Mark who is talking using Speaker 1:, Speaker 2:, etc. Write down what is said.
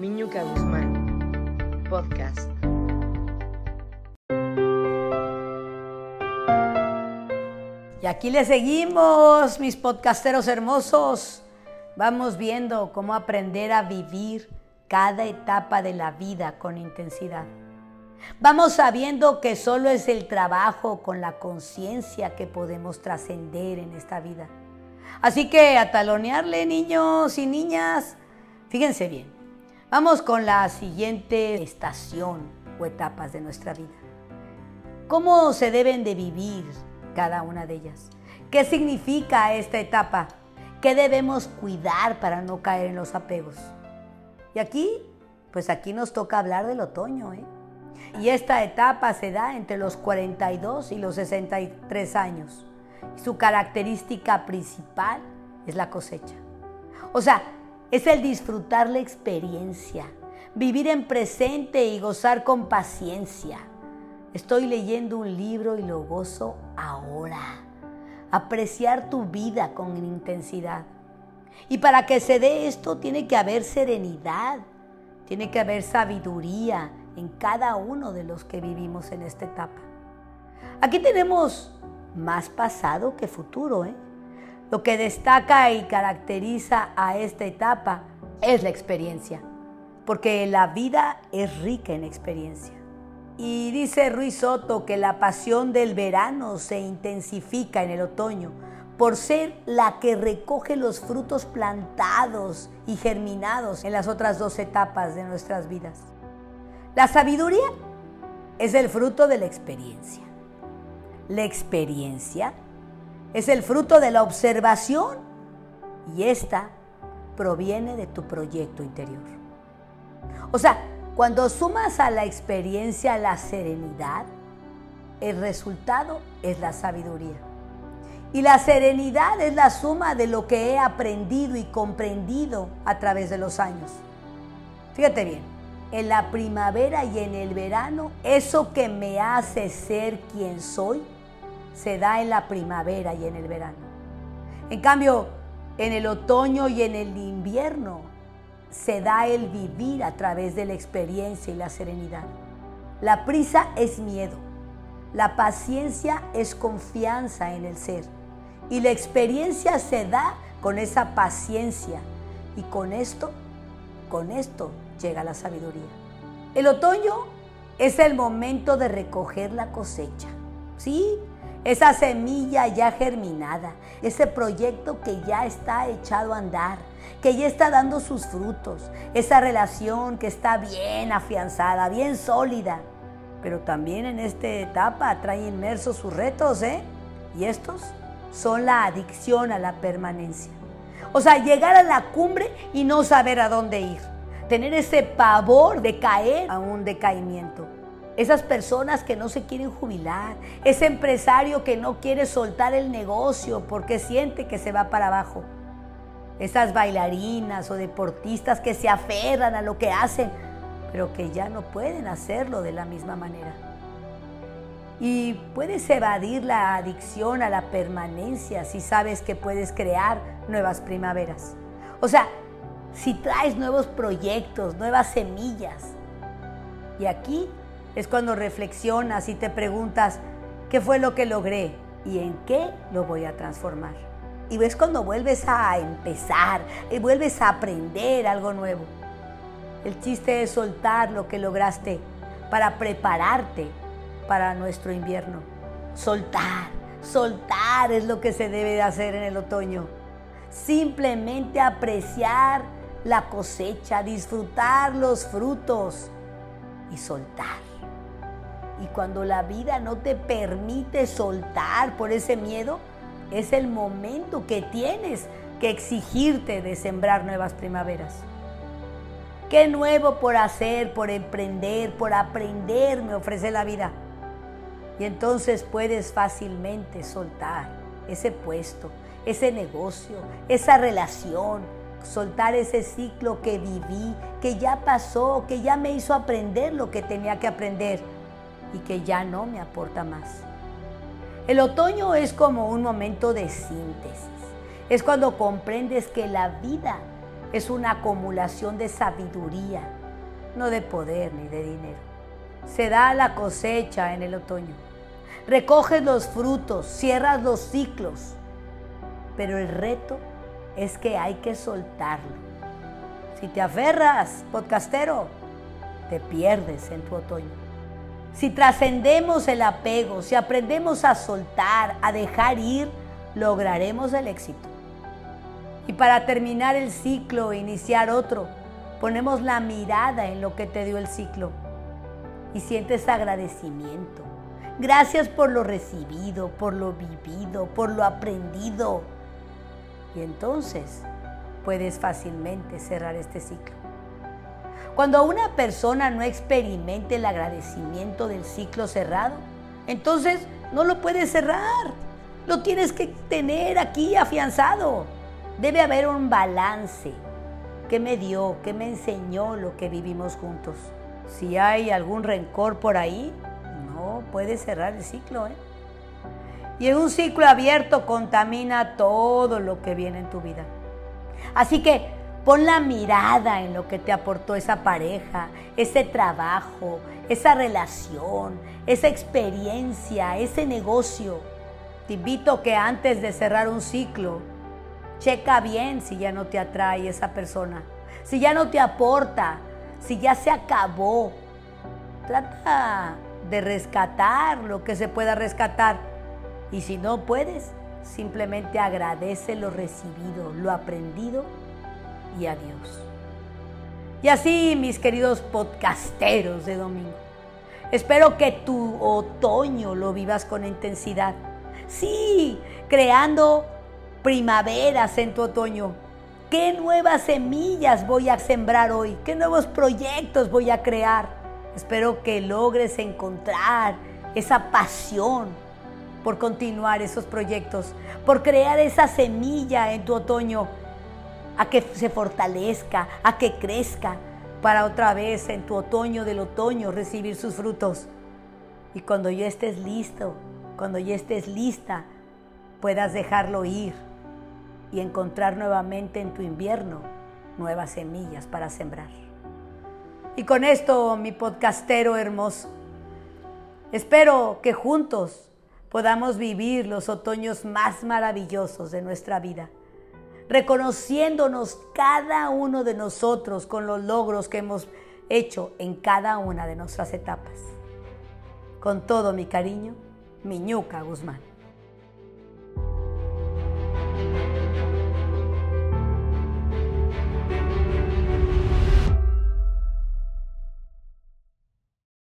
Speaker 1: Miñuca Guzmán, podcast.
Speaker 2: Y aquí le seguimos, mis podcasteros hermosos. Vamos viendo cómo aprender a vivir cada etapa de la vida con intensidad. Vamos sabiendo que solo es el trabajo con la conciencia que podemos trascender en esta vida. Así que a talonearle, niños y niñas. Fíjense bien. Vamos con la siguiente estación o etapas de nuestra vida. ¿Cómo se deben de vivir cada una de ellas? ¿Qué significa esta etapa? ¿Qué debemos cuidar para no caer en los apegos? Y aquí, pues aquí nos toca hablar del otoño, ¿eh? Y esta etapa se da entre los 42 y los 63 años. Su característica principal es la cosecha. O sea, es el disfrutar la experiencia, vivir en presente y gozar con paciencia. Estoy leyendo un libro y lo gozo ahora. Apreciar tu vida con intensidad. Y para que se dé esto tiene que haber serenidad, tiene que haber sabiduría en cada uno de los que vivimos en esta etapa. Aquí tenemos más pasado que futuro, ¿eh? Lo que destaca y caracteriza a esta etapa es la experiencia, porque la vida es rica en experiencia. Y dice Ruiz Soto que la pasión del verano se intensifica en el otoño por ser la que recoge los frutos plantados y germinados en las otras dos etapas de nuestras vidas. La sabiduría es el fruto de la experiencia. La experiencia es el fruto de la observación y esta proviene de tu proyecto interior. O sea, cuando sumas a la experiencia la serenidad, el resultado es la sabiduría. Y la serenidad es la suma de lo que he aprendido y comprendido a través de los años. Fíjate bien, en la primavera y en el verano, eso que me hace ser quien soy, se da en la primavera y en el verano. En cambio, en el otoño y en el invierno se da el vivir a través de la experiencia y la serenidad. La prisa es miedo, la paciencia es confianza en el ser y la experiencia se da con esa paciencia y con esto, con esto llega la sabiduría. El otoño es el momento de recoger la cosecha. Sí, esa semilla ya germinada, ese proyecto que ya está echado a andar, que ya está dando sus frutos, esa relación que está bien afianzada, bien sólida. Pero también en esta etapa trae inmersos sus retos, ¿eh? Y estos son la adicción a la permanencia. O sea, llegar a la cumbre y no saber a dónde ir. Tener ese pavor de caer a un decaimiento esas personas que no se quieren jubilar, ese empresario que no quiere soltar el negocio porque siente que se va para abajo, esas bailarinas o deportistas que se aferran a lo que hacen, pero que ya no pueden hacerlo de la misma manera. Y puedes evadir la adicción a la permanencia si sabes que puedes crear nuevas primaveras. O sea, si traes nuevos proyectos, nuevas semillas. Y aquí es cuando reflexionas y te preguntas, ¿qué fue lo que logré y en qué lo voy a transformar? Y ves cuando vuelves a empezar y vuelves a aprender algo nuevo. El chiste es soltar lo que lograste para prepararte para nuestro invierno. Soltar, soltar es lo que se debe de hacer en el otoño. Simplemente apreciar la cosecha, disfrutar los frutos y soltar. Y cuando la vida no te permite soltar por ese miedo, es el momento que tienes que exigirte de sembrar nuevas primaveras. ¿Qué nuevo por hacer, por emprender, por aprender me ofrece la vida? Y entonces puedes fácilmente soltar ese puesto, ese negocio, esa relación, soltar ese ciclo que viví, que ya pasó, que ya me hizo aprender lo que tenía que aprender y que ya no me aporta más. El otoño es como un momento de síntesis. Es cuando comprendes que la vida es una acumulación de sabiduría, no de poder ni de dinero. Se da la cosecha en el otoño. Recoges los frutos, cierras los ciclos. Pero el reto es que hay que soltarlo. Si te aferras, podcastero, te pierdes en tu otoño. Si trascendemos el apego, si aprendemos a soltar, a dejar ir, lograremos el éxito. Y para terminar el ciclo e iniciar otro, ponemos la mirada en lo que te dio el ciclo y sientes agradecimiento. Gracias por lo recibido, por lo vivido, por lo aprendido. Y entonces puedes fácilmente cerrar este ciclo. Cuando una persona no experimente el agradecimiento del ciclo cerrado, entonces no lo puedes cerrar. Lo tienes que tener aquí afianzado. Debe haber un balance. ¿Qué me dio? ¿Qué me enseñó lo que vivimos juntos? Si hay algún rencor por ahí, no puedes cerrar el ciclo. ¿eh? Y en un ciclo abierto contamina todo lo que viene en tu vida. Así que Pon la mirada en lo que te aportó esa pareja, ese trabajo, esa relación, esa experiencia, ese negocio. Te invito que antes de cerrar un ciclo, checa bien si ya no te atrae esa persona, si ya no te aporta, si ya se acabó. Trata de rescatar lo que se pueda rescatar. Y si no puedes, simplemente agradece lo recibido, lo aprendido y a Dios. Y así, mis queridos podcasteros de domingo, espero que tu otoño lo vivas con intensidad. Sí, creando primaveras en tu otoño. ¿Qué nuevas semillas voy a sembrar hoy? ¿Qué nuevos proyectos voy a crear? Espero que logres encontrar esa pasión por continuar esos proyectos, por crear esa semilla en tu otoño a que se fortalezca, a que crezca, para otra vez en tu otoño del otoño recibir sus frutos. Y cuando ya estés listo, cuando ya estés lista, puedas dejarlo ir y encontrar nuevamente en tu invierno nuevas semillas para sembrar. Y con esto, mi podcastero hermoso, espero que juntos podamos vivir los otoños más maravillosos de nuestra vida reconociéndonos cada uno de nosotros con los logros que hemos hecho en cada una de nuestras etapas. Con todo mi cariño, Miñuca Guzmán.